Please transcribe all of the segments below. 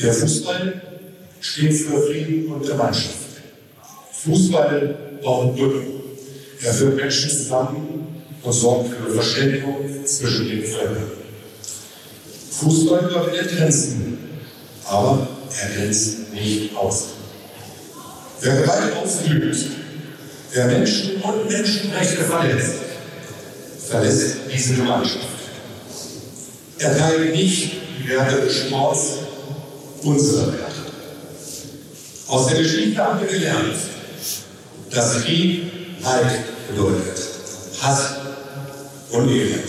Der Fußball steht für Frieden und Gemeinschaft. Fußball braucht Brücken. Er führt Menschen zusammen und sorgt für Verständigung zwischen den Völkern. Fußball überwindet Grenzen, aber er grenzt nicht aus. Wer Gewalt ausübt, wer Menschen und Menschenrechte verletzt, verlässt diese Gemeinschaft. Er teilt nicht die Werte des Sports, unsere Werte. Aus der Geschichte haben wir gelernt, dass Krieg Leid bedeutet, Hass und Elend.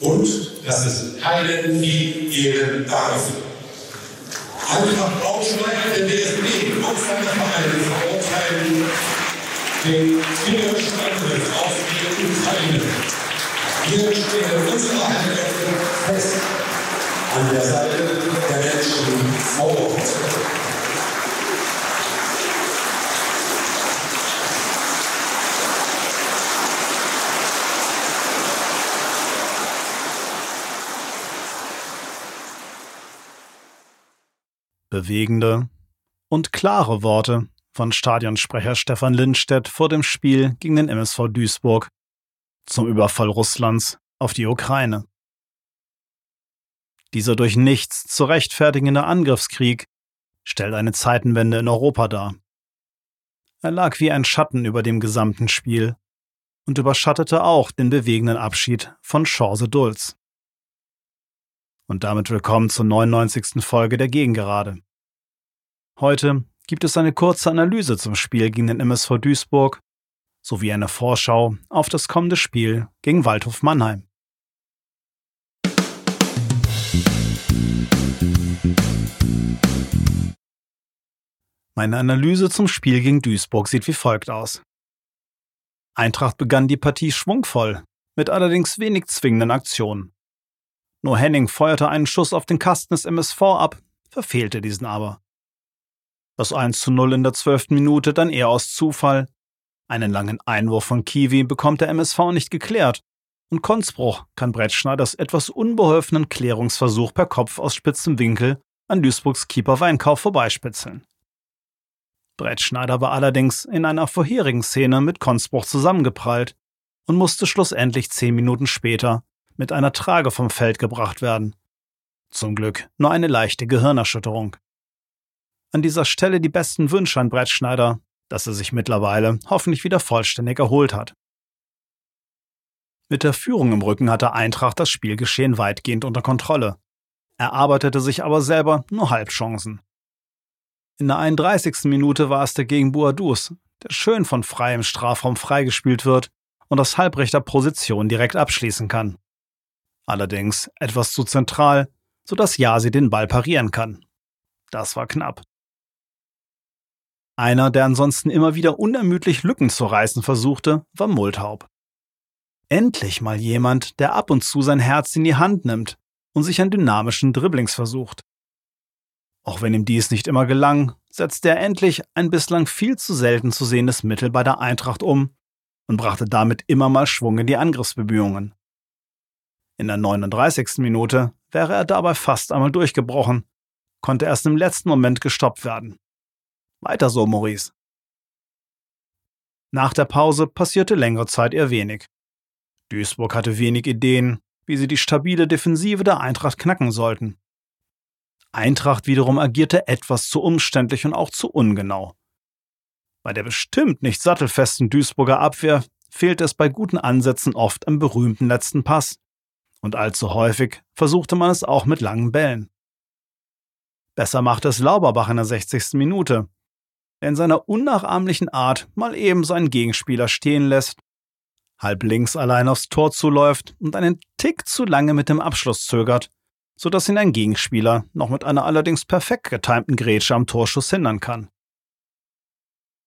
Und dass es keinen Krieg geben darf. Eintracht Braunschweig, der DSB Vereine verurteilen den kriegerischen Angriff auf die Ukraine. Wir stehen unsere Heimatkräfte fest an der Seite der Menschen Ort. Bewegende und klare Worte von Stadionsprecher Stefan Lindstedt vor dem Spiel gegen den MSV Duisburg zum Überfall Russlands auf die Ukraine. Dieser durch nichts zu rechtfertigende Angriffskrieg stellt eine Zeitenwende in Europa dar. Er lag wie ein Schatten über dem gesamten Spiel und überschattete auch den bewegenden Abschied von Chance Dulz. Und damit willkommen zur 99. Folge der Gegengerade. Heute gibt es eine kurze Analyse zum Spiel gegen den MSV Duisburg sowie eine Vorschau auf das kommende Spiel gegen Waldhof Mannheim. Meine Analyse zum Spiel gegen Duisburg sieht wie folgt aus. Eintracht begann die Partie schwungvoll, mit allerdings wenig zwingenden Aktionen. Nur Henning feuerte einen Schuss auf den Kasten des MSV ab, verfehlte diesen aber. Das 1 zu 0 in der zwölften Minute dann eher aus Zufall. Einen langen Einwurf von Kiwi bekommt der MSV nicht geklärt. Und Konzbruch kann Brettschneiders etwas unbeholfenen Klärungsversuch per Kopf aus spitzem Winkel an Duisburgs Keeper Weinkauf vorbeispitzeln. Brettschneider war allerdings in einer vorherigen Szene mit Konzbruch zusammengeprallt und musste schlussendlich zehn Minuten später mit einer Trage vom Feld gebracht werden. Zum Glück nur eine leichte Gehirnerschütterung. An dieser Stelle die besten Wünsche an Brettschneider, dass er sich mittlerweile hoffentlich wieder vollständig erholt hat. Mit der Führung im Rücken hatte Eintracht das Spielgeschehen weitgehend unter Kontrolle. Er arbeitete sich aber selber nur Halbchancen. In der 31. Minute war es dagegen Boadus, der schön von freiem Strafraum freigespielt wird und aus halbrechter Position direkt abschließen kann. Allerdings etwas zu zentral, sodass Yasi den Ball parieren kann. Das war knapp. Einer, der ansonsten immer wieder unermüdlich Lücken zu reißen versuchte, war Multhaub. Endlich mal jemand, der ab und zu sein Herz in die Hand nimmt und sich an dynamischen Dribblings versucht. Auch wenn ihm dies nicht immer gelang, setzte er endlich ein bislang viel zu selten zu sehendes Mittel bei der Eintracht um und brachte damit immer mal Schwung in die Angriffsbemühungen. In der 39. Minute wäre er dabei fast einmal durchgebrochen, konnte erst im letzten Moment gestoppt werden. Weiter so, Maurice. Nach der Pause passierte längere Zeit eher wenig. Duisburg hatte wenig Ideen, wie sie die stabile Defensive der Eintracht knacken sollten. Eintracht wiederum agierte etwas zu umständlich und auch zu ungenau. Bei der bestimmt nicht sattelfesten Duisburger Abwehr fehlte es bei guten Ansätzen oft am berühmten letzten Pass. Und allzu häufig versuchte man es auch mit langen Bällen. Besser machte es Lauberbach in der 60. Minute, der in seiner unnachahmlichen Art mal eben seinen Gegenspieler stehen lässt, halb links allein aufs Tor zuläuft und einen Tick zu lange mit dem Abschluss zögert sodass ihn ein Gegenspieler noch mit einer allerdings perfekt getimten Grätsche am Torschuss hindern kann.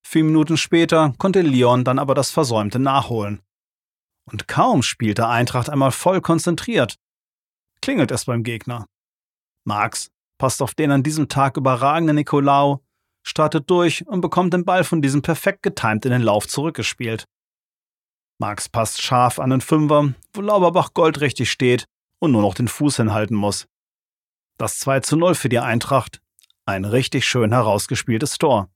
Vier Minuten später konnte Leon dann aber das Versäumte nachholen. Und kaum spielte Eintracht einmal voll konzentriert, klingelt es beim Gegner. Marx passt auf den an diesem Tag überragenden Nicolau, startet durch und bekommt den Ball von diesem perfekt getimt in den Lauf zurückgespielt. Marx passt scharf an den Fünfer, wo Lauberbach goldrichtig steht und nur noch den Fuß hinhalten muss. Das 2 zu 0 für die Eintracht. Ein richtig schön herausgespieltes Tor.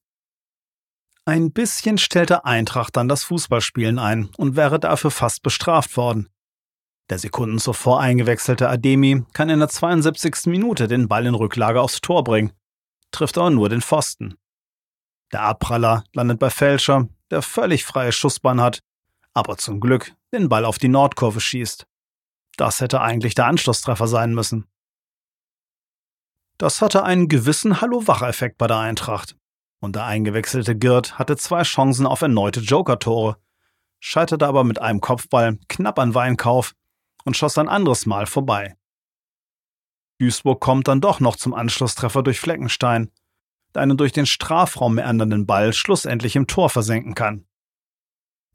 Ein bisschen stellte Eintracht dann das Fußballspielen ein und wäre dafür fast bestraft worden. Der Sekunden zuvor eingewechselte Ademi kann in der 72. Minute den Ball in Rücklage aufs Tor bringen, trifft aber nur den Pfosten. Der Abpraller landet bei Fälscher, der völlig freie Schussbahn hat, aber zum Glück den Ball auf die Nordkurve schießt. Das hätte eigentlich der Anschlusstreffer sein müssen. Das hatte einen gewissen Hallo-Wach-Effekt bei der Eintracht. Und der eingewechselte Girt hatte zwei Chancen auf erneute Joker-Tore, scheiterte aber mit einem Kopfball knapp an Weinkauf und schoss ein anderes Mal vorbei. Duisburg kommt dann doch noch zum Anschlusstreffer durch Fleckenstein, der einen durch den Strafraum meandernden Ball schlussendlich im Tor versenken kann.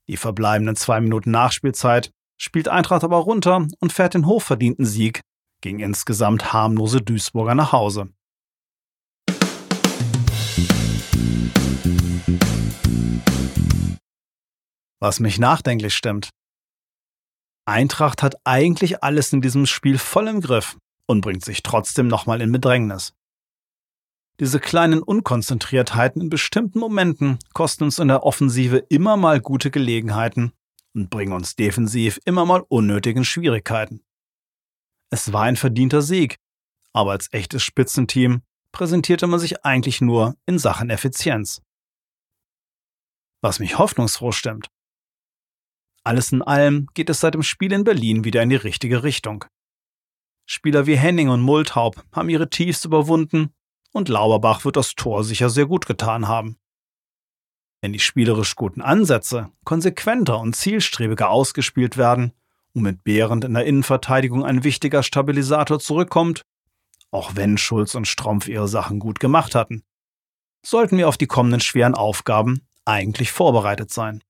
Die verbleibenden zwei Minuten Nachspielzeit spielt Eintracht aber runter und fährt den hochverdienten Sieg gegen insgesamt harmlose Duisburger nach Hause. Was mich nachdenklich stimmt. Eintracht hat eigentlich alles in diesem Spiel voll im Griff und bringt sich trotzdem nochmal in Bedrängnis. Diese kleinen Unkonzentriertheiten in bestimmten Momenten kosten uns in der Offensive immer mal gute Gelegenheiten und bringen uns defensiv immer mal unnötigen Schwierigkeiten. Es war ein verdienter Sieg, aber als echtes Spitzenteam präsentierte man sich eigentlich nur in Sachen Effizienz. Was mich hoffnungsfroh stimmt. Alles in allem geht es seit dem Spiel in Berlin wieder in die richtige Richtung. Spieler wie Henning und Multhaup haben ihre Tiefs überwunden und Lauberbach wird das Tor sicher sehr gut getan haben. Wenn die spielerisch guten Ansätze konsequenter und zielstrebiger ausgespielt werden und mit Behrend in der Innenverteidigung ein wichtiger Stabilisator zurückkommt, auch wenn Schulz und Strumpf ihre Sachen gut gemacht hatten, sollten wir auf die kommenden schweren Aufgaben eigentlich vorbereitet sein.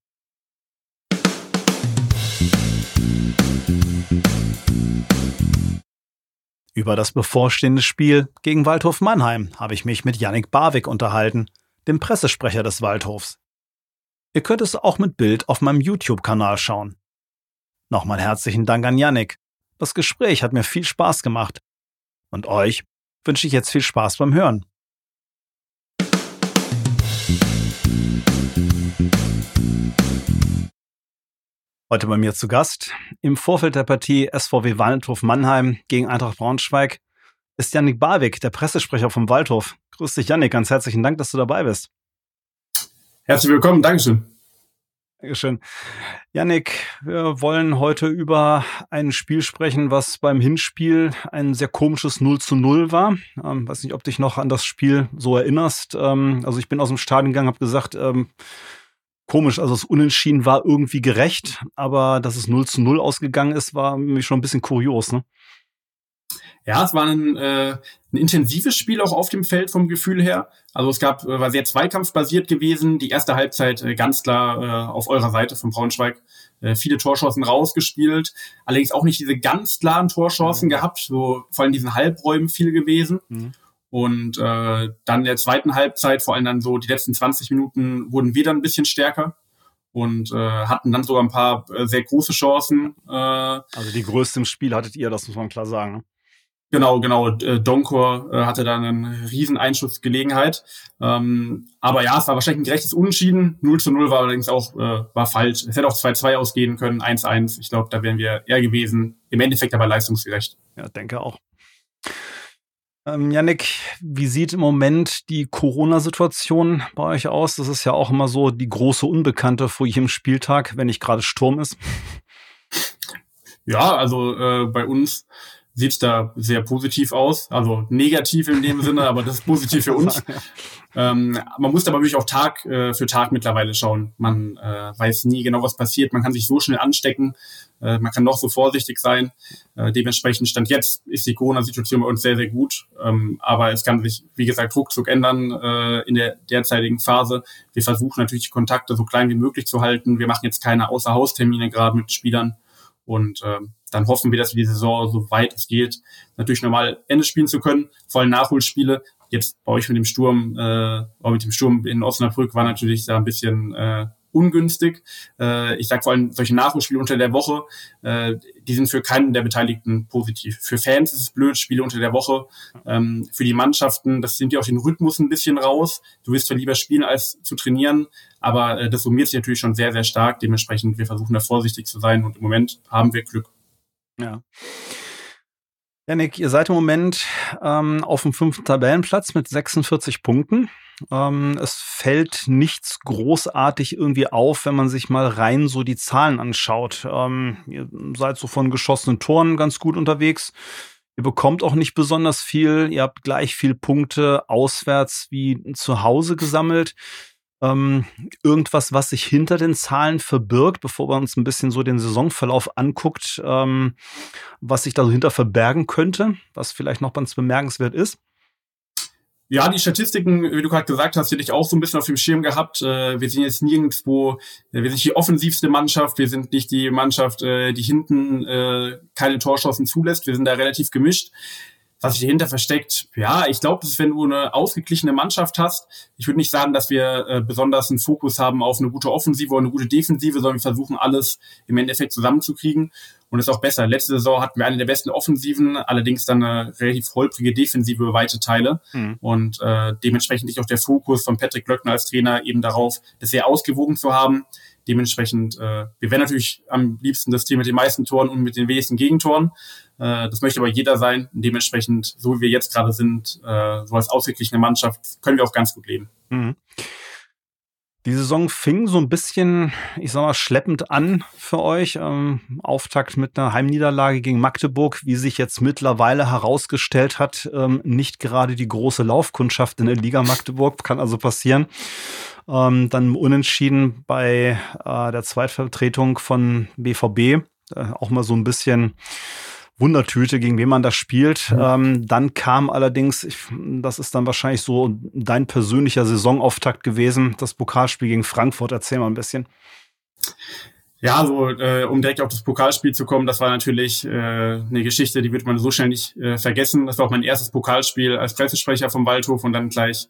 Über das bevorstehende Spiel gegen Waldhof Mannheim habe ich mich mit Yannick Barwick unterhalten, dem Pressesprecher des Waldhofs. Ihr könnt es auch mit Bild auf meinem YouTube-Kanal schauen. Nochmal herzlichen Dank an Yannick. Das Gespräch hat mir viel Spaß gemacht. Und euch wünsche ich jetzt viel Spaß beim Hören. Heute bei mir zu Gast im Vorfeld der Partie SVW Waldhof Mannheim gegen Eintracht Braunschweig ist Yannick Barwick, der Pressesprecher vom Waldhof. Grüß dich, Yannick. Ganz herzlichen Dank, dass du dabei bist. Herzlich willkommen. Dankeschön. Dankeschön. Yannick, wir wollen heute über ein Spiel sprechen, was beim Hinspiel ein sehr komisches 0 zu 0 war. Ähm, weiß nicht, ob dich noch an das Spiel so erinnerst. Ähm, also ich bin aus dem Stadion gegangen, habe gesagt, ähm, komisch. Also das Unentschieden war irgendwie gerecht, aber dass es 0 zu 0 ausgegangen ist, war mir schon ein bisschen kurios, ne? Ja, es war ein, äh, ein intensives Spiel auch auf dem Feld vom Gefühl her. Also es gab, äh, war sehr zweikampfbasiert gewesen. Die erste Halbzeit äh, ganz klar äh, auf eurer Seite von Braunschweig. Äh, viele Torchancen rausgespielt. Allerdings auch nicht diese ganz klaren Torchancen mhm. gehabt. So vor allem diesen Halbräumen viel gewesen. Mhm. Und äh, dann in der zweiten Halbzeit, vor allem dann so die letzten 20 Minuten, wurden wir dann ein bisschen stärker und äh, hatten dann sogar ein paar äh, sehr große Chancen. Äh, also die größte im Spiel hattet ihr, das muss man klar sagen. Genau, genau. Äh, Donkor äh, hatte dann eine riesen Einschussgelegenheit. Ähm, aber ja, es war wahrscheinlich ein gerechtes Unentschieden. 0 zu 0 war allerdings auch äh, war falsch. Es hätte auch 2-2 ausgehen können, 1-1. Ich glaube, da wären wir eher gewesen. Im Endeffekt aber leistungsgerecht. Ja, denke auch. Ähm, Yannick, wie sieht im Moment die Corona-Situation bei euch aus? Das ist ja auch immer so die große Unbekannte vor jedem Spieltag, wenn nicht gerade Sturm ist. Ja, also äh, bei uns sieht da sehr positiv aus. Also negativ in dem Sinne, aber das ist positiv für uns. Ähm, man muss aber wirklich auch Tag äh, für Tag mittlerweile schauen. Man äh, weiß nie genau, was passiert. Man kann sich so schnell anstecken. Äh, man kann noch so vorsichtig sein. Äh, dementsprechend stand jetzt ist die Corona-Situation bei uns sehr, sehr gut. Ähm, aber es kann sich, wie gesagt, ruckzuck ändern äh, in der derzeitigen Phase. Wir versuchen natürlich die Kontakte so klein wie möglich zu halten. Wir machen jetzt keine Außerhaustermine gerade mit Spielern. Und äh, dann hoffen wir, dass wir die Saison, so weit es geht, natürlich normal Ende spielen zu können. Vor allem Nachholspiele. Jetzt bei euch mit dem Sturm, äh, mit dem Sturm in Osnabrück war natürlich da ein bisschen äh, ungünstig. Äh, ich sage vor allem solche Nachholspiele unter der Woche, äh, die sind für keinen der Beteiligten positiv. Für Fans ist es blöd, Spiele unter der Woche. Ähm, für die Mannschaften, das sind ja auch den Rhythmus ein bisschen raus. Du willst zwar lieber spielen, als zu trainieren, aber äh, das summiert sich natürlich schon sehr, sehr stark. Dementsprechend, wir versuchen da vorsichtig zu sein und im Moment haben wir Glück. Ja. Janik, ihr seid im Moment ähm, auf dem fünften Tabellenplatz mit 46 Punkten. Ähm, es fällt nichts großartig irgendwie auf, wenn man sich mal rein so die Zahlen anschaut. Ähm, ihr seid so von geschossenen Toren ganz gut unterwegs. Ihr bekommt auch nicht besonders viel. Ihr habt gleich viel Punkte auswärts wie zu Hause gesammelt ähm, irgendwas, was sich hinter den Zahlen verbirgt, bevor man uns ein bisschen so den Saisonverlauf anguckt, ähm, was sich dahinter verbergen könnte, was vielleicht noch ganz bemerkenswert ist? Ja, die Statistiken, wie du gerade gesagt hast, hätte ich auch so ein bisschen auf dem Schirm gehabt. Äh, wir sind jetzt nirgendwo, wir sind nicht die offensivste Mannschaft, wir sind nicht die Mannschaft, äh, die hinten äh, keine Torschancen zulässt. Wir sind da relativ gemischt was sich dahinter versteckt, ja, ich glaube, dass wenn du eine ausgeglichene Mannschaft hast, ich würde nicht sagen, dass wir äh, besonders einen Fokus haben auf eine gute Offensive oder eine gute Defensive, sondern wir versuchen alles im Endeffekt zusammenzukriegen und ist auch besser. Letzte Saison hatten wir eine der besten Offensiven, allerdings dann eine relativ holprige Defensive über weite Teile mhm. und äh, dementsprechend liegt auch der Fokus von Patrick Löckner als Trainer eben darauf, das sehr ausgewogen zu haben. Dementsprechend, äh, wir wären natürlich am liebsten das Team mit den meisten Toren und mit den wenigsten Gegentoren. Äh, das möchte aber jeder sein. Dementsprechend, so wie wir jetzt gerade sind, äh, so als ausgeglichene Mannschaft, können wir auch ganz gut leben. Mhm. Die Saison fing so ein bisschen, ich sag mal, schleppend an für euch. Ähm, Auftakt mit einer Heimniederlage gegen Magdeburg, wie sich jetzt mittlerweile herausgestellt hat, ähm, nicht gerade die große Laufkundschaft in der Liga Magdeburg, kann also passieren. Ähm, dann unentschieden bei äh, der Zweitvertretung von BVB, äh, auch mal so ein bisschen Wundertüte, gegen wen man das spielt. Mhm. Ähm, dann kam allerdings, ich, das ist dann wahrscheinlich so dein persönlicher Saisonauftakt gewesen, das Pokalspiel gegen Frankfurt. Erzähl mal ein bisschen. Ja, also äh, um direkt auf das Pokalspiel zu kommen, das war natürlich äh, eine Geschichte, die wird man so schnell nicht äh, vergessen. Das war auch mein erstes Pokalspiel als Pressesprecher vom Waldhof und dann gleich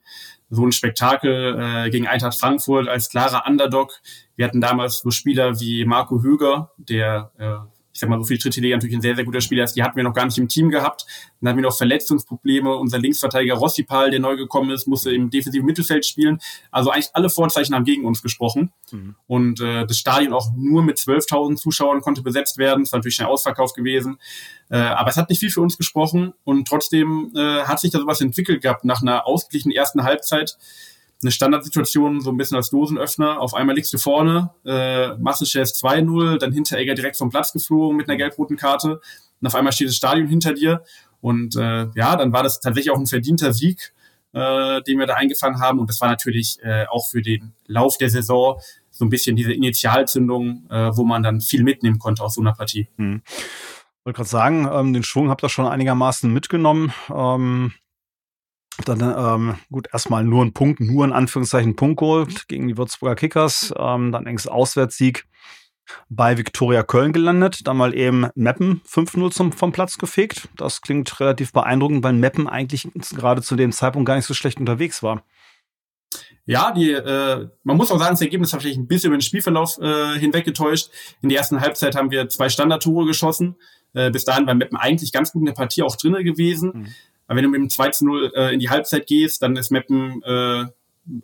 so ein Spektakel äh, gegen Eintracht Frankfurt als klarer Underdog. Wir hatten damals so Spieler wie Marco Höger, der äh, ich sag mal, so viel Liga natürlich ein sehr, sehr guter Spieler ist. Die hatten wir noch gar nicht im Team gehabt. Dann hatten wir noch Verletzungsprobleme. Unser Linksverteidiger Rossipal, der neu gekommen ist, musste im defensiven Mittelfeld spielen. Also eigentlich alle Vorzeichen haben gegen uns gesprochen. Mhm. Und äh, das Stadion auch nur mit 12.000 Zuschauern konnte besetzt werden. Das war natürlich schnell ausverkauft gewesen. Äh, aber es hat nicht viel für uns gesprochen. Und trotzdem äh, hat sich da sowas entwickelt gehabt nach einer ausgeglichenen ersten Halbzeit eine Standardsituation so ein bisschen als Dosenöffner. Auf einmal liegst du vorne, äh, Massenchef 2-0, dann Hinteregger direkt vom Platz geflogen mit einer gelb-roten Karte und auf einmal steht das Stadion hinter dir. Und äh, ja, dann war das tatsächlich auch ein verdienter Sieg, äh, den wir da eingefangen haben. Und das war natürlich äh, auch für den Lauf der Saison so ein bisschen diese Initialzündung, äh, wo man dann viel mitnehmen konnte aus so einer Partie. Hm. Ich wollte gerade sagen, ähm, den Schwung habt ihr schon einigermaßen mitgenommen. Ähm, dann ähm, gut erstmal nur ein Punkt, nur in Anführungszeichen Punkt geholt gegen die Würzburger Kickers. Ähm, dann engst Auswärtssieg bei Viktoria Köln gelandet. Dann mal eben Meppen 5-0 vom Platz gefegt. Das klingt relativ beeindruckend, weil Meppen eigentlich gerade zu dem Zeitpunkt gar nicht so schlecht unterwegs war. Ja, die, äh, man muss auch sagen, das Ergebnis hat vielleicht ein bisschen über den Spielverlauf äh, hinweggetäuscht. In der ersten Halbzeit haben wir zwei Standardtore geschossen. Äh, bis dahin war Meppen eigentlich ganz gut in der Partie auch drinne gewesen. Mhm. Aber wenn du mit dem 2 zu 0 äh, in die Halbzeit gehst, dann ist Meppen äh,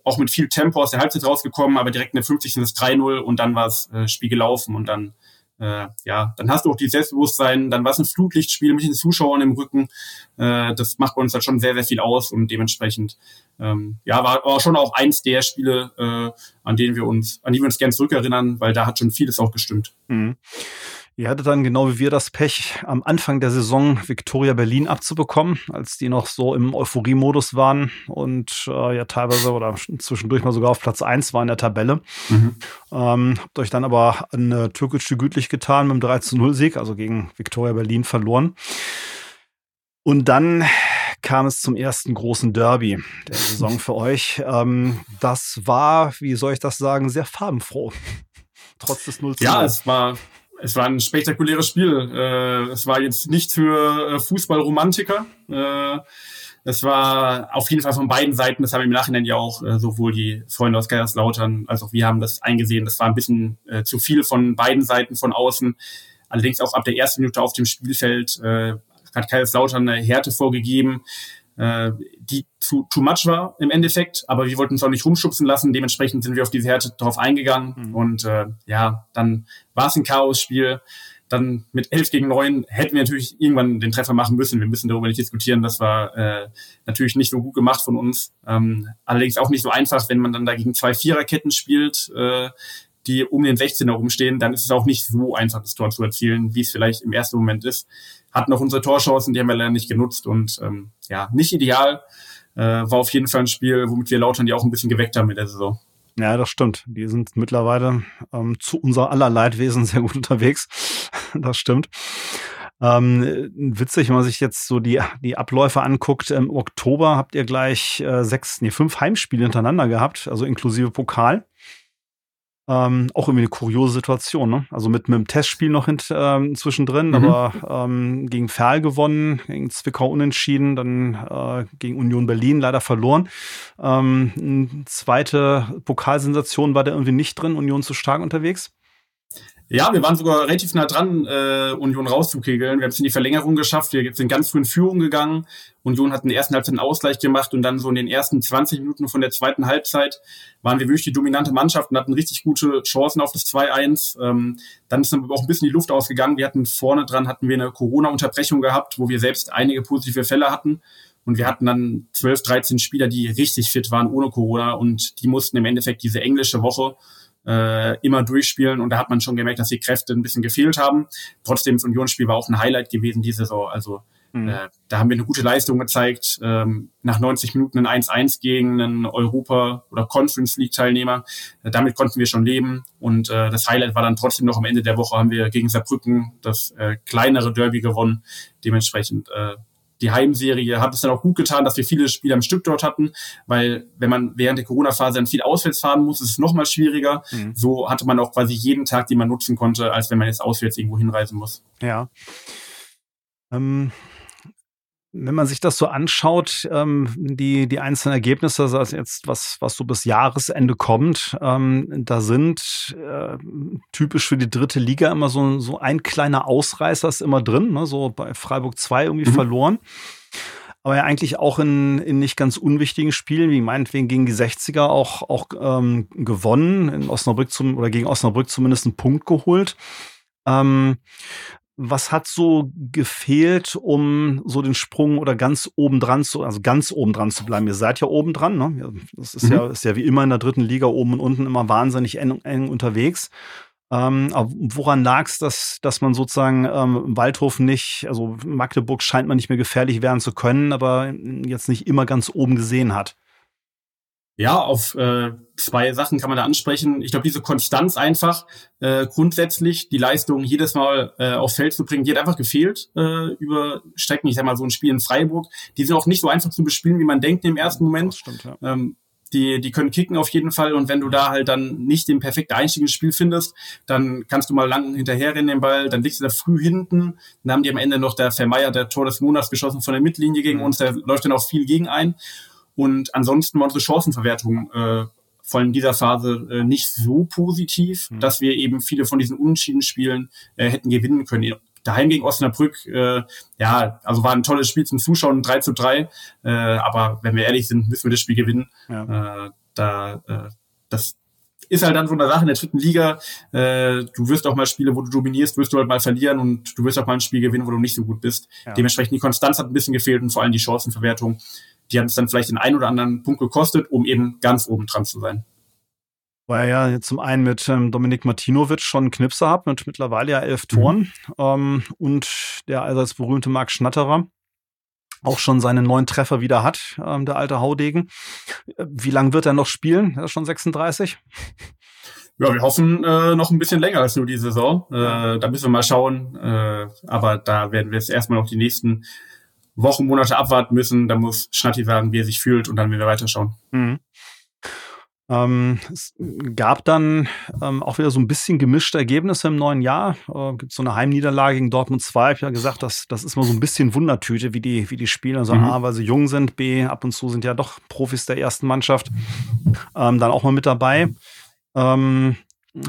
auch mit viel Tempo aus der Halbzeit rausgekommen, aber direkt in der 50. ist 3-0 und dann war das äh, Spiel gelaufen und dann äh, ja, dann hast du auch die Selbstbewusstsein, dann war es ein Flutlichtspiel mit den Zuschauern im Rücken. Äh, das macht bei uns halt schon sehr, sehr viel aus und dementsprechend ähm, ja, war, war schon auch eins der Spiele, äh, an denen wir uns, an die wir uns gern zurückerinnern, weil da hat schon vieles auch gestimmt. Mhm. Ihr hattet dann genau wie wir das Pech, am Anfang der Saison Victoria Berlin abzubekommen, als die noch so im Euphorie-Modus waren und äh, ja teilweise oder zwischendurch mal sogar auf Platz 1 war in der Tabelle. Mhm. Ähm, habt euch dann aber an äh, Türkische gütlich getan mit einem 3-0-Sieg, also gegen Victoria Berlin verloren. Und dann kam es zum ersten großen Derby der Saison für euch. Ähm, das war, wie soll ich das sagen, sehr farbenfroh. Trotz des 0 Ja, es war es war ein spektakuläres Spiel. Äh, es war jetzt nicht für äh, Fußballromantiker. Äh, Es war auf jeden Fall von beiden Seiten, das haben im Nachhinein ja auch äh, sowohl die Freunde aus Kaiserslautern als auch wir haben das eingesehen. Das war ein bisschen äh, zu viel von beiden Seiten von außen. Allerdings auch ab der ersten Minute auf dem Spielfeld äh, hat Kaiserslautern eine Härte vorgegeben, äh, die zu too much war im Endeffekt, aber wir wollten uns auch nicht rumschubsen lassen. Dementsprechend sind wir auf diese Härte drauf eingegangen mhm. und äh, ja, dann war es ein Chaos-Spiel dann mit 11 gegen 9 hätten wir natürlich irgendwann den Treffer machen müssen. Wir müssen darüber nicht diskutieren. Das war äh, natürlich nicht so gut gemacht von uns. Ähm, allerdings auch nicht so einfach, wenn man dann da gegen zwei Viererketten spielt, äh, die um den 16er rumstehen, dann ist es auch nicht so einfach, das Tor zu erzielen, wie es vielleicht im ersten Moment ist. Hatten auch unsere Torchancen, die haben wir leider nicht genutzt und ähm, ja, nicht ideal. Äh, war auf jeden Fall ein Spiel, womit wir Lautern die auch ein bisschen geweckt haben in der Saison. Ja, das stimmt. Die sind mittlerweile ähm, zu unser aller Leidwesen sehr gut unterwegs. das stimmt. Ähm, witzig, wenn man sich jetzt so die, die Abläufe anguckt. Im Oktober habt ihr gleich äh, sechs, nee, fünf Heimspiele hintereinander gehabt, also inklusive Pokal. Ähm, auch irgendwie eine kuriose Situation, ne? Also mit, mit dem Testspiel noch hint, ähm, zwischendrin, mhm. aber ähm, gegen Ferl gewonnen, gegen Zwickau unentschieden, dann äh, gegen Union Berlin leider verloren. Ähm, eine zweite Pokalsensation war da irgendwie nicht drin, Union zu stark unterwegs. Ja, wir waren sogar relativ nah dran, äh, Union rauszukegeln. Wir haben es in die Verlängerung geschafft. Wir sind ganz früh in Führung gegangen. Union hat in der ersten Halbzeit einen Ausgleich gemacht und dann so in den ersten 20 Minuten von der zweiten Halbzeit waren wir wirklich die dominante Mannschaft und hatten richtig gute Chancen auf das 2-1. Ähm, dann ist auch ein bisschen die Luft ausgegangen. Wir hatten vorne dran, hatten wir eine Corona-Unterbrechung gehabt, wo wir selbst einige positive Fälle hatten. Und wir hatten dann 12, 13 Spieler, die richtig fit waren ohne Corona und die mussten im Endeffekt diese englische Woche äh, immer durchspielen und da hat man schon gemerkt, dass die Kräfte ein bisschen gefehlt haben. Trotzdem, das Unionsspiel war auch ein Highlight gewesen diese Saison. Also mhm. äh, da haben wir eine gute Leistung gezeigt. Ähm, nach 90 Minuten ein 1-1 gegen einen Europa- oder Conference League-Teilnehmer. Äh, damit konnten wir schon leben. Und äh, das Highlight war dann trotzdem noch am Ende der Woche haben wir gegen Saarbrücken das äh, kleinere Derby gewonnen. Dementsprechend äh, die Heimserie hat es dann auch gut getan, dass wir viele Spiele am Stück dort hatten, weil wenn man während der Corona-Phase dann viel auswärts fahren muss, ist es noch mal schwieriger. Mhm. So hatte man auch quasi jeden Tag, den man nutzen konnte, als wenn man jetzt auswärts irgendwo hinreisen muss. Ja. Ähm, wenn man sich das so anschaut, ähm, die, die einzelnen Ergebnisse, also jetzt was, was so bis Jahresende kommt, ähm, da sind äh, typisch für die dritte Liga immer so, so ein kleiner Ausreißer ist immer drin, ne? so bei Freiburg 2 irgendwie mhm. verloren. Aber ja eigentlich auch in, in nicht ganz unwichtigen Spielen, wie meinetwegen gegen die 60er auch, auch ähm, gewonnen, in Osnabrück zum, oder gegen Osnabrück zumindest einen Punkt geholt. Ähm, was hat so gefehlt, um so den Sprung oder ganz oben dran zu, also ganz oben dran zu bleiben? Ihr seid ja oben dran, ne? Das ist mhm. ja, ist ja wie immer in der dritten Liga oben und unten immer wahnsinnig eng, eng unterwegs. Ähm, aber woran lag es, dass, dass man sozusagen ähm, Waldhof nicht, also Magdeburg scheint man nicht mehr gefährlich werden zu können, aber jetzt nicht immer ganz oben gesehen hat? Ja, auf äh, zwei Sachen kann man da ansprechen. Ich glaube, diese Konstanz einfach äh, grundsätzlich, die Leistung jedes Mal äh, aufs Feld zu bringen, die hat einfach gefehlt äh, über Strecken. Ich sag mal, so ein Spiel in Freiburg, die sind auch nicht so einfach zu bespielen, wie man denkt im ersten Moment. Stimmt, ja. ähm, die, die können kicken auf jeden Fall. Und wenn du da halt dann nicht den perfekten Einstieg ins Spiel findest, dann kannst du mal lang hinterherrennen den Ball, dann liegst du da früh hinten. Dann haben die am Ende noch der Vermeier, der Tor des Monats geschossen von der Mittellinie gegen mhm. uns, der läuft dann auch viel gegen ein. Und ansonsten war unsere Chancenverwertung äh, vor allem in dieser Phase äh, nicht so positiv, mhm. dass wir eben viele von diesen unentschieden Spielen äh, hätten gewinnen können. Daheim gegen Osnabrück, äh, ja, also war ein tolles Spiel zum Zuschauen, 3 zu 3. Äh, aber wenn wir ehrlich sind, müssen wir das Spiel gewinnen. Ja. Äh, da, äh, das ist halt dann so eine Sache in der dritten Liga. Äh, du wirst auch mal Spiele, wo du dominierst, wirst du halt mal verlieren und du wirst auch mal ein Spiel gewinnen, wo du nicht so gut bist. Ja. Dementsprechend die Konstanz hat ein bisschen gefehlt und vor allem die Chancenverwertung die haben es dann vielleicht den einen oder anderen Punkt gekostet, um eben ganz oben dran zu sein. Weil ja jetzt zum einen mit ähm, Dominik Martinovic schon einen Knipser hat, mit mittlerweile ja elf Toren. Mhm. Ähm, und der allseits berühmte Marc Schnatterer auch schon seinen neuen Treffer wieder hat, ähm, der alte Haudegen. Wie lange wird er noch spielen? Er ist schon 36? Ja, wir hoffen äh, noch ein bisschen länger als nur die Saison. Äh, da müssen wir mal schauen. Äh, aber da werden wir jetzt erstmal noch die nächsten Wochen, Monate abwarten müssen. Da muss Schnatti sagen, wie er sich fühlt und dann werden wir weiterschauen. Mhm. Ähm, es gab dann ähm, auch wieder so ein bisschen gemischte Ergebnisse im neuen Jahr. Äh, gibt so eine Heimniederlage gegen Dortmund 2. Ich habe ja gesagt, das, das ist mal so ein bisschen Wundertüte, wie die, wie die spielen. Also mhm. A, weil sie jung sind, B, ab und zu sind ja doch Profis der ersten Mannschaft. Ähm, dann auch mal mit dabei. Ähm,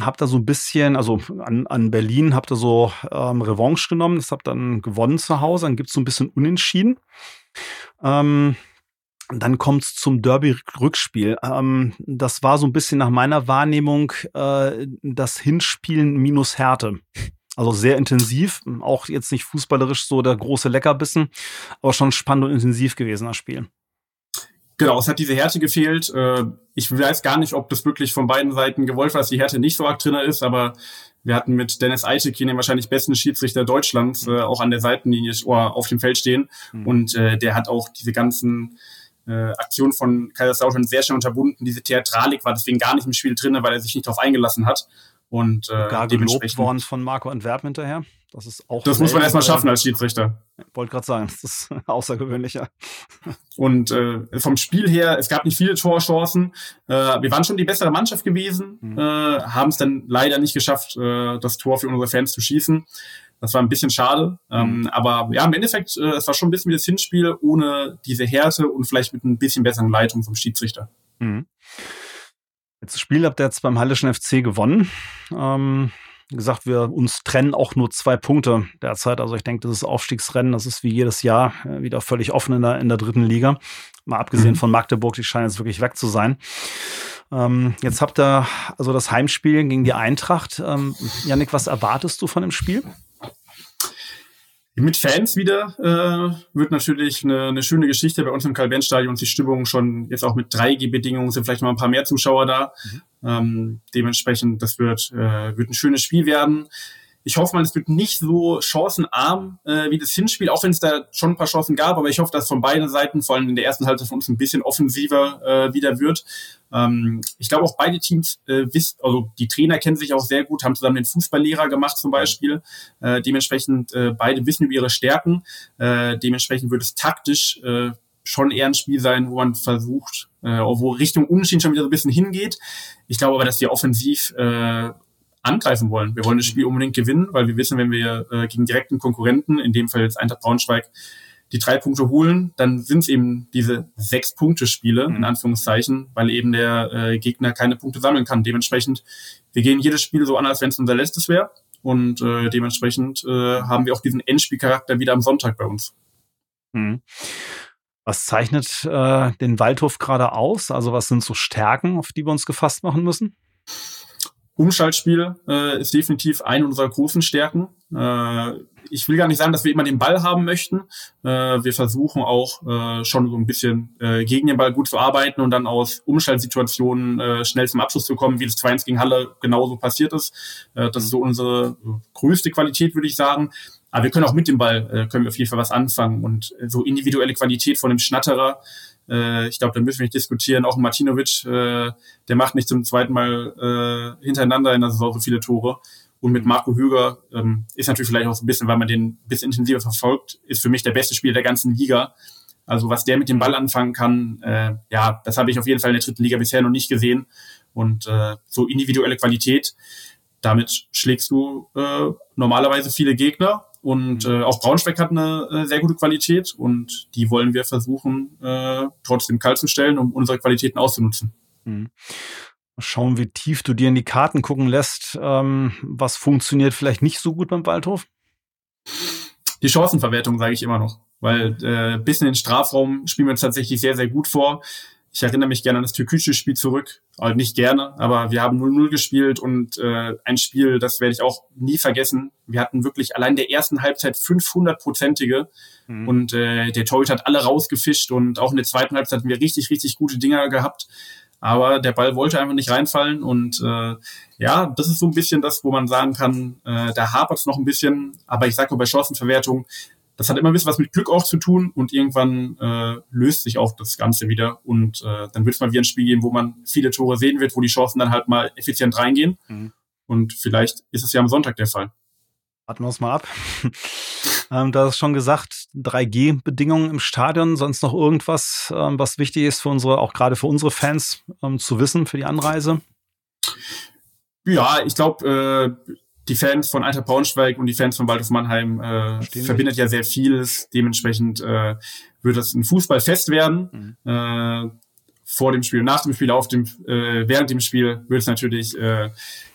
hab da so ein bisschen, also an, an Berlin habt ihr so ähm, Revanche genommen. Das habt dann gewonnen zu Hause. Dann gibt es so ein bisschen Unentschieden. Ähm, dann kommt es zum Derby-Rückspiel. Ähm, das war so ein bisschen nach meiner Wahrnehmung äh, das Hinspielen minus Härte. Also sehr intensiv, auch jetzt nicht fußballerisch so der große Leckerbissen, aber schon spannend und intensiv gewesen, das Spiel. Genau, es hat diese Härte gefehlt. Äh, ich weiß gar nicht, ob das wirklich von beiden Seiten gewollt war, dass die Härte nicht so arg drin ist, aber wir hatten mit Dennis Eitekin den wahrscheinlich besten Schiedsrichter Deutschlands äh, auch an der Seitenlinie oder auf dem Feld stehen. Mhm. Und äh, der hat auch diese ganzen äh, Aktion von Kaiserslautern sehr schnell unterbunden. Diese Theatralik war deswegen gar nicht im Spiel drin, weil er sich nicht darauf eingelassen hat. Und äh, gar gelobt worden von Marco Antwerpen hinterher. Das ist auch. Das muss man erstmal schaffen als Schiedsrichter. Wollte gerade sagen, das ist außergewöhnlicher. Und äh, vom Spiel her, es gab nicht viele Torchancen. Äh, wir waren schon die bessere Mannschaft gewesen, mhm. äh, haben es dann leider nicht geschafft, äh, das Tor für unsere Fans zu schießen. Das war ein bisschen schade. Ähm, mhm. aber ja, im Endeffekt, äh, es war schon ein bisschen wie das Hinspiel, ohne diese Härte und vielleicht mit ein bisschen besseren Leitung vom Schiedsrichter. Mhm. Jetzt das Spiel habt ihr jetzt beim Hallischen FC gewonnen. Ähm, gesagt, wir uns trennen auch nur zwei Punkte derzeit. Also ich denke, das ist Aufstiegsrennen, das ist wie jedes Jahr äh, wieder völlig offen in der, in der dritten Liga. Mal abgesehen mhm. von Magdeburg, die scheinen jetzt wirklich weg zu sein. Ähm, jetzt habt ihr also das Heimspiel gegen die Eintracht. Ähm, Janik, was erwartest du von dem Spiel? Mit Fans wieder äh, wird natürlich eine, eine schöne Geschichte bei uns im Karl-Benz-Stadion. Die Stimmung schon jetzt auch mit 3G-Bedingungen sind vielleicht mal ein paar mehr Zuschauer da. Mhm. Ähm, dementsprechend, das wird, äh, wird ein schönes Spiel werden. Ich hoffe mal, es wird nicht so chancenarm äh, wie das Hinspiel, auch wenn es da schon ein paar Chancen gab, aber ich hoffe, dass von beiden Seiten, vor allem in der ersten Halbzeit von uns ein bisschen offensiver äh, wieder wird. Ähm, ich glaube auch beide Teams äh, wissen, also die Trainer kennen sich auch sehr gut, haben zusammen den Fußballlehrer gemacht zum Beispiel. Äh, dementsprechend äh, beide wissen über ihre Stärken. Äh, dementsprechend wird es taktisch äh, schon eher ein Spiel sein, wo man versucht, äh, wo Richtung Unentschieden schon wieder so ein bisschen hingeht. Ich glaube aber, dass wir offensiv äh, angreifen wollen. Wir wollen das Spiel unbedingt gewinnen, weil wir wissen, wenn wir äh, gegen direkten Konkurrenten, in dem Fall jetzt Eintracht Braunschweig, die drei Punkte holen, dann sind es eben diese sechs Punkte Spiele in mhm. Anführungszeichen, weil eben der äh, Gegner keine Punkte sammeln kann. Dementsprechend, wir gehen jedes Spiel so an, als wenn es unser letztes wäre. Und äh, dementsprechend äh, haben wir auch diesen Endspielcharakter wieder am Sonntag bei uns. Mhm. Was zeichnet äh, den Waldhof gerade aus? Also was sind so Stärken, auf die wir uns gefasst machen müssen? Umschaltspiel äh, ist definitiv eine unserer großen Stärken. Äh, ich will gar nicht sagen, dass wir immer den Ball haben möchten. Äh, wir versuchen auch äh, schon so ein bisschen äh, gegen den Ball gut zu arbeiten und dann aus Umschaltsituationen äh, schnell zum Abschluss zu kommen, wie das 2-1 gegen Halle genauso passiert ist. Äh, das ist so unsere größte Qualität, würde ich sagen. Aber wir können auch mit dem Ball, äh, können wir auf jeden Fall was anfangen. Und so individuelle Qualität von dem Schnatterer, äh, ich glaube, da müssen wir nicht diskutieren. Auch Martinovic, äh, der macht nicht zum zweiten Mal äh, hintereinander in der Saison so viele Tore. Und mit Marco Hüger ähm, ist natürlich vielleicht auch so ein bisschen, weil man den ein bisschen intensiver verfolgt, ist für mich der beste Spieler der ganzen Liga. Also was der mit dem Ball anfangen kann, äh, ja, das habe ich auf jeden Fall in der dritten Liga bisher noch nicht gesehen. Und äh, so individuelle Qualität, damit schlägst du äh, normalerweise viele Gegner und mhm. äh, auch Braunschweig hat eine äh, sehr gute Qualität und die wollen wir versuchen, äh, trotzdem kalt zu stellen, um unsere Qualitäten auszunutzen. Mhm. Schauen, wie tief du dir in die Karten gucken lässt. Ähm, was funktioniert vielleicht nicht so gut beim Waldhof? Die Chancenverwertung, sage ich immer noch. Weil äh, bis in den Strafraum spielen wir uns tatsächlich sehr, sehr gut vor. Ich erinnere mich gerne an das türkische Spiel zurück. Also nicht gerne, aber wir haben 0-0 gespielt und äh, ein Spiel, das werde ich auch nie vergessen. Wir hatten wirklich allein der ersten Halbzeit 500-prozentige mhm. und äh, der Torhüter hat alle rausgefischt und auch in der zweiten Halbzeit hatten wir richtig, richtig gute Dinger gehabt. Aber der Ball wollte einfach nicht reinfallen und äh, ja, das ist so ein bisschen das, wo man sagen kann, äh, da hapert es noch ein bisschen. Aber ich sage mal bei Chancenverwertung, das hat immer ein bisschen was mit Glück auch zu tun und irgendwann äh, löst sich auch das Ganze wieder und äh, dann wird es mal wieder ein Spiel geben, wo man viele Tore sehen wird, wo die Chancen dann halt mal effizient reingehen mhm. und vielleicht ist es ja am Sonntag der Fall. Warten wir uns mal ab. ähm, da ist schon gesagt, 3G-Bedingungen im Stadion, sonst noch irgendwas, ähm, was wichtig ist für unsere, auch gerade für unsere Fans ähm, zu wissen für die Anreise? Ja, ich glaube, äh, die Fans von Alter Braunschweig und die Fans von Waldhof Mannheim äh, verbindet ja sehr vieles. Dementsprechend äh, wird das ein Fußballfest werden. Mhm. Äh, vor dem Spiel, nach dem Spiel, auf dem, äh, während dem Spiel wird es natürlich äh,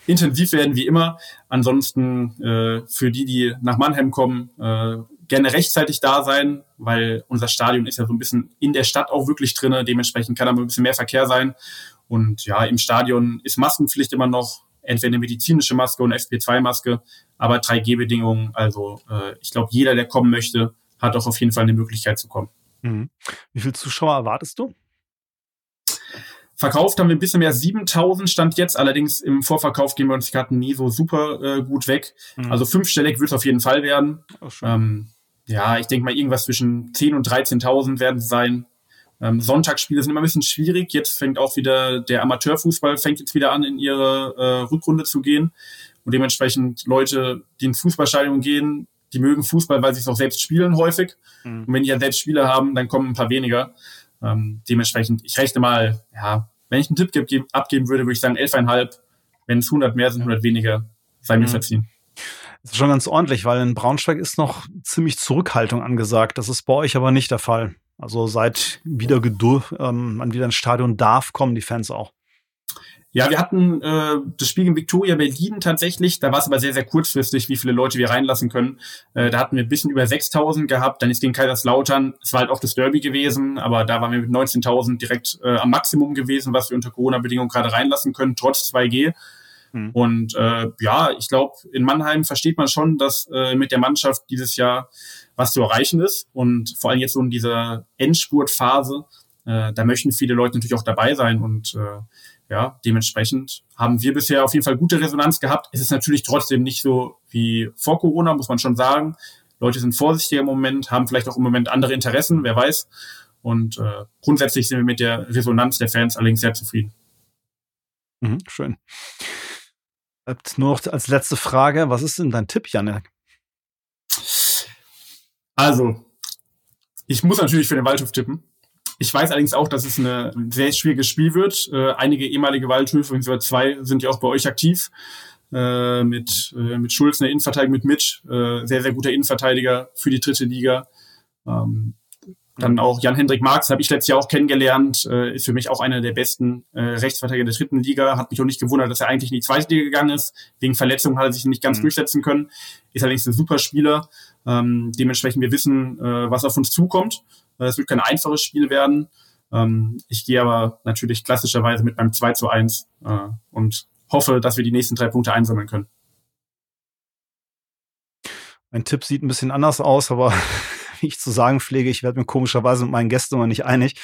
intensiv werden, wie immer. Ansonsten äh, für die, die nach Mannheim kommen, äh, gerne rechtzeitig da sein, weil unser Stadion ist ja so ein bisschen in der Stadt auch wirklich drinne. Dementsprechend kann da ein bisschen mehr Verkehr sein. Und ja, im Stadion ist Maskenpflicht immer noch entweder eine medizinische Maske und FP2-Maske, aber 3G-Bedingungen. Also äh, ich glaube, jeder, der kommen möchte, hat auch auf jeden Fall eine Möglichkeit zu kommen. Mhm. Wie viele Zuschauer erwartest du? Verkauft haben wir ein bisschen mehr 7000 Stand jetzt. Allerdings im Vorverkauf gehen wir uns die Karten nie so super äh, gut weg. Mhm. Also fünfstellig wird es auf jeden Fall werden. Ähm, ja, ich denke mal irgendwas zwischen 10 und 13.000 werden es sein. Ähm, Sonntagsspiele sind immer ein bisschen schwierig. Jetzt fängt auch wieder der Amateurfußball fängt jetzt wieder an, in ihre äh, Rückrunde zu gehen. Und dementsprechend Leute, die ins Fußballstadion gehen, die mögen Fußball, weil sie es auch selbst spielen häufig. Mhm. Und wenn die ja selbst Spiele haben, dann kommen ein paar weniger. Ähm, dementsprechend, ich rechne mal, ja, wenn ich einen Tipp geb, abgeben würde, würde ich sagen 11,5. Wenn es 100 mehr sind, 100 weniger, sei mir mhm. verziehen. Das ist schon ganz ordentlich, weil in Braunschweig ist noch ziemlich Zurückhaltung angesagt. Das ist bei euch aber nicht der Fall. Also seit wieder ähm, man wieder ins Stadion darf, kommen die Fans auch. Ja, wir hatten äh, das Spiel in Victoria Berlin tatsächlich. Da war es aber sehr, sehr kurzfristig, wie viele Leute wir reinlassen können. Äh, da hatten wir ein bisschen über 6.000 gehabt. Dann ist gegen Kaiserslautern. Es war halt auch das Derby gewesen, aber da waren wir mit 19.000 direkt äh, am Maximum gewesen, was wir unter Corona-Bedingungen gerade reinlassen können, trotz 2G. Mhm. Und äh, ja, ich glaube, in Mannheim versteht man schon, dass äh, mit der Mannschaft dieses Jahr was zu erreichen ist. Und vor allem jetzt so in dieser Endspurtphase, äh, da möchten viele Leute natürlich auch dabei sein. Und äh, ja, dementsprechend haben wir bisher auf jeden Fall gute Resonanz gehabt. Es ist natürlich trotzdem nicht so wie vor Corona, muss man schon sagen. Leute sind vorsichtiger im Moment, haben vielleicht auch im Moment andere Interessen, wer weiß. Und äh, grundsätzlich sind wir mit der Resonanz der Fans allerdings sehr zufrieden. Mhm, schön. Bleibt nur noch als letzte Frage, was ist denn dein Tipp, Janne? Also, ich muss natürlich für den Waldhof tippen. Ich weiß allerdings auch, dass es eine, ein sehr schwieriges Spiel wird. Äh, einige ehemalige Waldhöfe, zwei, sind ja auch bei euch aktiv. Äh, mit, äh, mit Schulz, eine Innenverteidigung, mit Mitch, äh, sehr, sehr guter Innenverteidiger für die dritte Liga. Ähm, dann auch Jan-Hendrik Marx habe ich letztes Jahr auch kennengelernt, äh, ist für mich auch einer der besten äh, Rechtsverteidiger der dritten Liga. Hat mich auch nicht gewundert, dass er eigentlich in die zweite Liga gegangen ist. Wegen Verletzungen hat er sich nicht ganz mhm. durchsetzen können. Ist allerdings ein super Spieler. Ähm, dementsprechend, wir wissen, äh, was auf uns zukommt. Äh, es wird kein einfaches Spiel werden. Ähm, ich gehe aber natürlich klassischerweise mit beim 2 zu 1 äh, und hoffe, dass wir die nächsten drei Punkte einsammeln können. Mein Tipp sieht ein bisschen anders aus, aber wie ich zu sagen pflege, ich werde mir komischerweise mit meinen Gästen immer nicht einig.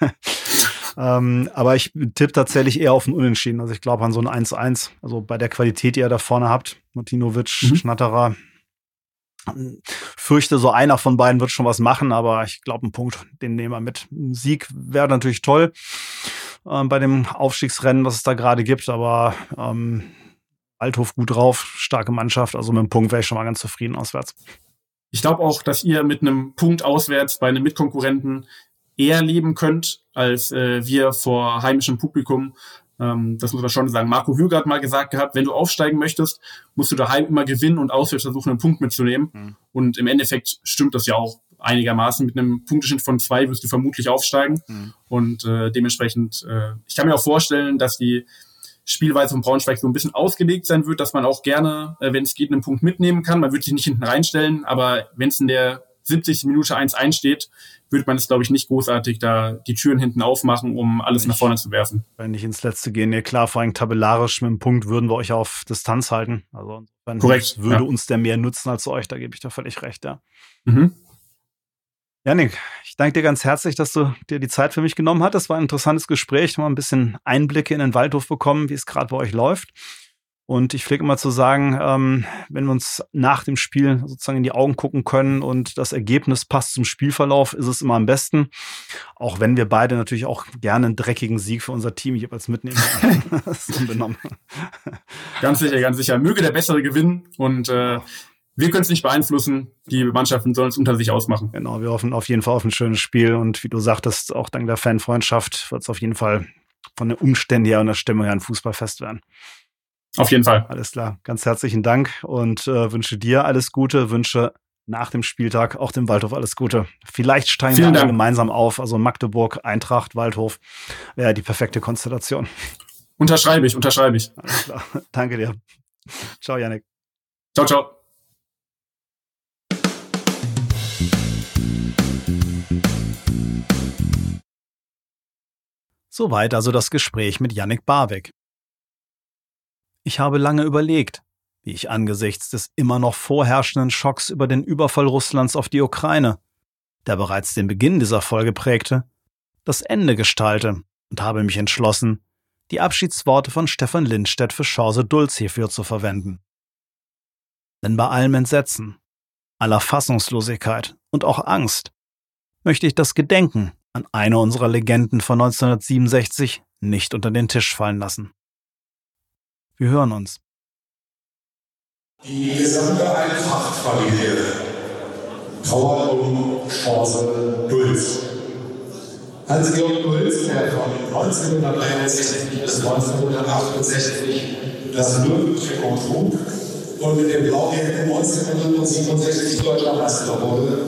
ähm, aber ich tippe tatsächlich eher auf ein Unentschieden. Also ich glaube an so ein 1-1. Also bei der Qualität, die ihr da vorne habt, Martinovic, mhm. Schnatterer, fürchte, so einer von beiden wird schon was machen, aber ich glaube, einen Punkt, den nehmen wir mit. Ein Sieg wäre natürlich toll äh, bei dem Aufstiegsrennen, was es da gerade gibt, aber ähm, Althof gut drauf, starke Mannschaft, also mit einem Punkt wäre ich schon mal ganz zufrieden auswärts. Ich glaube auch, dass ihr mit einem Punkt auswärts bei einem Mitkonkurrenten eher leben könnt, als äh, wir vor heimischem Publikum. Ähm, das muss man schon sagen. Marco Hüger hat mal gesagt gehabt, wenn du aufsteigen möchtest, musst du daheim immer gewinnen und auswärts versuchen, einen Punkt mitzunehmen. Mhm. Und im Endeffekt stimmt das ja auch einigermaßen. Mit einem Punkteschnitt von zwei wirst du vermutlich aufsteigen. Mhm. Und äh, dementsprechend, äh, ich kann mir auch vorstellen, dass die Spielweise von Braunschweig so ein bisschen ausgelegt sein wird, dass man auch gerne, äh, wenn es geht, einen Punkt mitnehmen kann. Man wird sich nicht hinten reinstellen, aber wenn es in der 70. Minute 1-1 steht, würde man es, glaube ich, nicht großartig da die Türen hinten aufmachen, um alles ich, nach vorne zu werfen. Wenn nicht ins Letzte gehen, ja klar, vor allem tabellarisch mit dem Punkt würden wir euch auf Distanz halten. Also Korrekt, würde ja. uns der mehr nutzen als euch, da gebe ich da völlig recht, ja. Mhm. Janik, ich danke dir ganz herzlich, dass du dir die Zeit für mich genommen hast. Das war ein interessantes Gespräch, mal ein bisschen Einblicke in den Waldhof bekommen, wie es gerade bei euch läuft. Und ich pflege immer zu sagen, ähm, wenn wir uns nach dem Spiel sozusagen in die Augen gucken können und das Ergebnis passt zum Spielverlauf, ist es immer am besten. Auch wenn wir beide natürlich auch gerne einen dreckigen Sieg für unser Team jeweils mitnehmen. ganz sicher, ganz sicher. Möge der Bessere gewinnen und äh, wir können es nicht beeinflussen. Die Mannschaften sollen es unter sich ausmachen. Genau, wir hoffen auf jeden Fall auf ein schönes Spiel und wie du sagtest, auch dank der Fanfreundschaft wird es auf jeden Fall von den Umständen her und der Stimmung her ein Fußballfest werden. Auf jeden Fall. Alles klar. Ganz herzlichen Dank und äh, wünsche dir alles Gute, wünsche nach dem Spieltag auch dem Waldhof alles Gute. Vielleicht steigen Vielen wir alle gemeinsam auf. Also Magdeburg, Eintracht, Waldhof wäre die perfekte Konstellation. Unterschreibe ich, unterschreibe ich. Alles klar. Danke dir. Ciao, Janik. Ciao, ciao. Soweit also das Gespräch mit Yannick Barweg. Ich habe lange überlegt, wie ich angesichts des immer noch vorherrschenden Schocks über den Überfall Russlands auf die Ukraine, der bereits den Beginn dieser Folge prägte, das Ende gestalte und habe mich entschlossen, die Abschiedsworte von Stefan Lindstedt für Chance Dulz hierfür zu verwenden. Denn bei allem Entsetzen, aller Fassungslosigkeit und auch Angst möchte ich das Gedenken an eine unserer Legenden von 1967 nicht unter den Tisch fallen lassen. Wir hören uns. Die gesamte Eintracht-Familie trauert um Chance Dulz. Hans-Georg Dulz, der von 1963 bis 1968 das Löwentrikot trug und mit dem Blau-Gelben 1967 deutscher Meister wurde,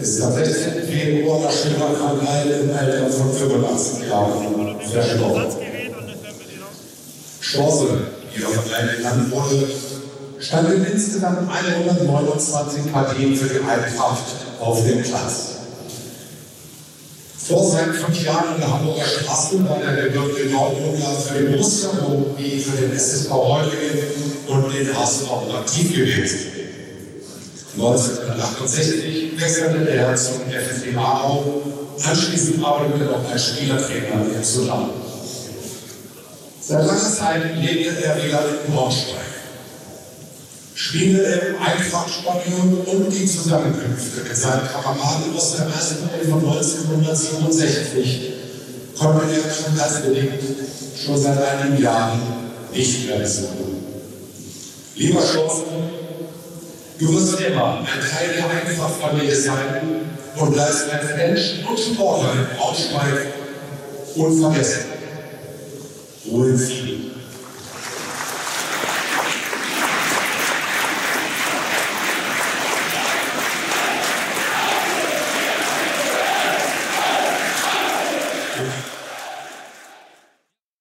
ist am 16. Februar nach schwerer Krankheit im Alter von 85 Jahren verstorben. Chance, Verein genannt wurde, stand in insgesamt 129 Partien für die Eintracht auf dem Platz. Vor seinen fünf Jahren in der Hamburger Straße war er der gebürtige Nordburger für den Borussia wie für den SSV Heulingen und den HSV aktiv gewesen. 1968 wechselte er zum FSV Aarau, anschließend arbeitete er auch als Spielertrainer in Sudan. Seit langer Zeit lebte er wieder in Braunschweig. Spielte im Eintrachtstadion und die Zusammenkünfte mit seinen Kameraden aus der ersten von 1967 konnte er krankheitsbedingt schon seit einigen Jahren nicht mehr besuchen. Lieber Schloss, du wirst immer ein Teil der Eintrachtfamilie sein und bleibst als Mensch und Sportler in Braunschweig unvergessen. Ruhe Frieden.